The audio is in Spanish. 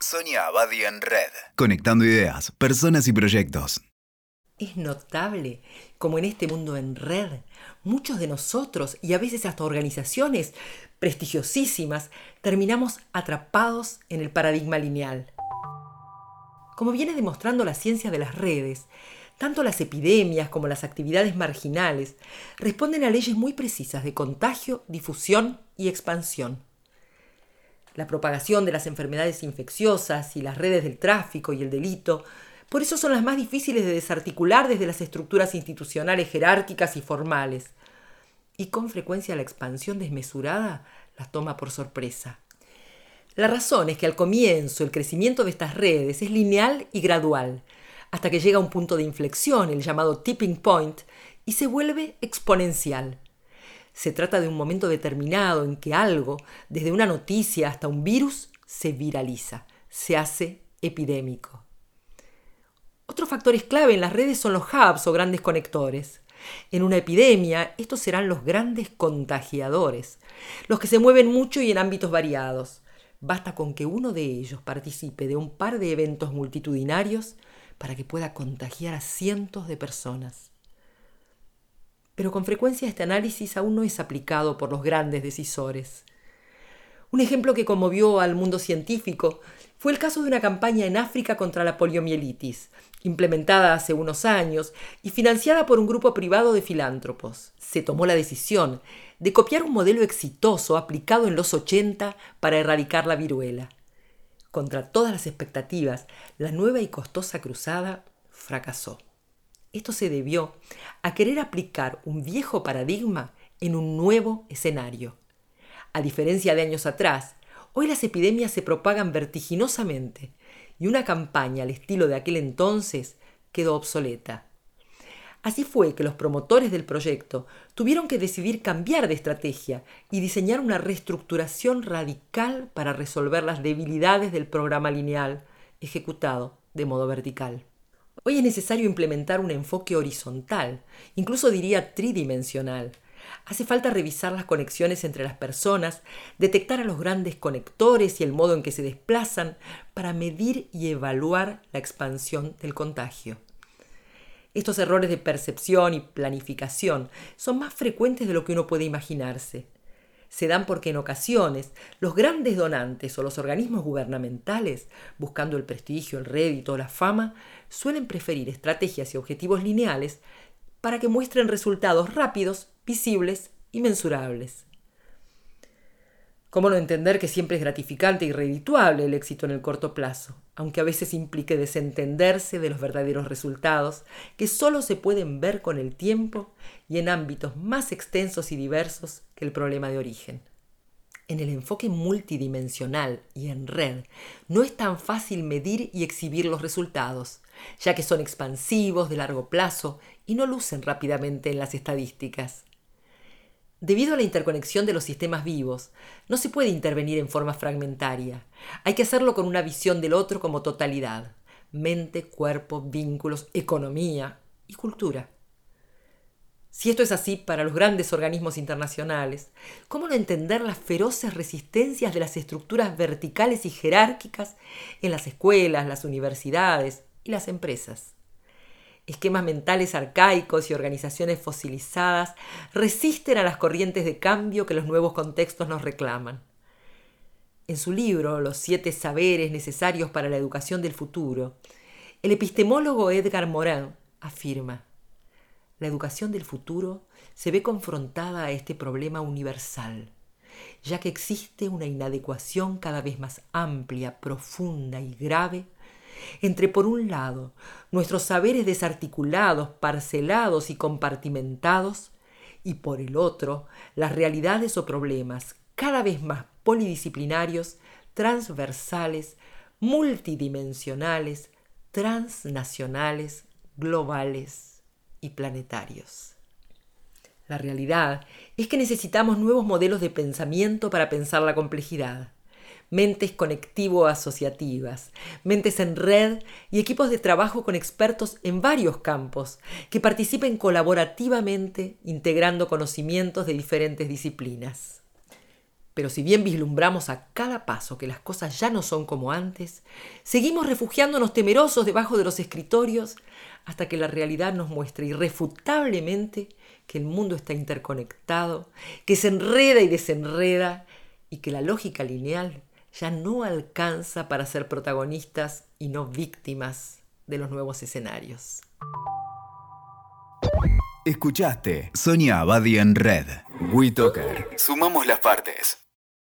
Sonia Abadi en Red. Conectando ideas, personas y proyectos. Es notable como en este mundo en red, muchos de nosotros y a veces hasta organizaciones prestigiosísimas terminamos atrapados en el paradigma lineal. Como viene demostrando la ciencia de las redes, tanto las epidemias como las actividades marginales responden a leyes muy precisas de contagio, difusión y expansión la propagación de las enfermedades infecciosas y las redes del tráfico y el delito, por eso son las más difíciles de desarticular desde las estructuras institucionales jerárquicas y formales. Y con frecuencia la expansión desmesurada las toma por sorpresa. La razón es que al comienzo el crecimiento de estas redes es lineal y gradual, hasta que llega a un punto de inflexión, el llamado tipping point, y se vuelve exponencial. Se trata de un momento determinado en que algo, desde una noticia hasta un virus, se viraliza, se hace epidémico. Otros factores clave en las redes son los hubs o grandes conectores. En una epidemia, estos serán los grandes contagiadores, los que se mueven mucho y en ámbitos variados. Basta con que uno de ellos participe de un par de eventos multitudinarios para que pueda contagiar a cientos de personas pero con frecuencia este análisis aún no es aplicado por los grandes decisores. Un ejemplo que conmovió al mundo científico fue el caso de una campaña en África contra la poliomielitis, implementada hace unos años y financiada por un grupo privado de filántropos. Se tomó la decisión de copiar un modelo exitoso aplicado en los 80 para erradicar la viruela. Contra todas las expectativas, la nueva y costosa cruzada fracasó. Esto se debió a querer aplicar un viejo paradigma en un nuevo escenario. A diferencia de años atrás, hoy las epidemias se propagan vertiginosamente y una campaña al estilo de aquel entonces quedó obsoleta. Así fue que los promotores del proyecto tuvieron que decidir cambiar de estrategia y diseñar una reestructuración radical para resolver las debilidades del programa lineal ejecutado de modo vertical. Hoy es necesario implementar un enfoque horizontal, incluso diría tridimensional. Hace falta revisar las conexiones entre las personas, detectar a los grandes conectores y el modo en que se desplazan para medir y evaluar la expansión del contagio. Estos errores de percepción y planificación son más frecuentes de lo que uno puede imaginarse se dan porque en ocasiones los grandes donantes o los organismos gubernamentales, buscando el prestigio, el rédito o la fama, suelen preferir estrategias y objetivos lineales para que muestren resultados rápidos, visibles y mensurables. ¿Cómo no entender que siempre es gratificante y redituable el éxito en el corto plazo, aunque a veces implique desentenderse de los verdaderos resultados que solo se pueden ver con el tiempo y en ámbitos más extensos y diversos que el problema de origen? En el enfoque multidimensional y en red, no es tan fácil medir y exhibir los resultados, ya que son expansivos de largo plazo y no lucen rápidamente en las estadísticas. Debido a la interconexión de los sistemas vivos, no se puede intervenir en forma fragmentaria. Hay que hacerlo con una visión del otro como totalidad. Mente, cuerpo, vínculos, economía y cultura. Si esto es así para los grandes organismos internacionales, ¿cómo no entender las feroces resistencias de las estructuras verticales y jerárquicas en las escuelas, las universidades y las empresas? esquemas mentales arcaicos y organizaciones fosilizadas resisten a las corrientes de cambio que los nuevos contextos nos reclaman. En su libro Los siete saberes necesarios para la educación del futuro, el epistemólogo Edgar Morin afirma, la educación del futuro se ve confrontada a este problema universal, ya que existe una inadecuación cada vez más amplia, profunda y grave entre, por un lado, nuestros saberes desarticulados, parcelados y compartimentados, y por el otro, las realidades o problemas cada vez más polidisciplinarios, transversales, multidimensionales, transnacionales, globales y planetarios. La realidad es que necesitamos nuevos modelos de pensamiento para pensar la complejidad mentes conectivo-asociativas, mentes en red y equipos de trabajo con expertos en varios campos que participen colaborativamente integrando conocimientos de diferentes disciplinas. Pero si bien vislumbramos a cada paso que las cosas ya no son como antes, seguimos refugiándonos temerosos debajo de los escritorios hasta que la realidad nos muestre irrefutablemente que el mundo está interconectado, que se enreda y desenreda y que la lógica lineal ya no alcanza para ser protagonistas y no víctimas de los nuevos escenarios. Escuchaste Sonia Abadi en Red. WeToker. Sumamos las partes.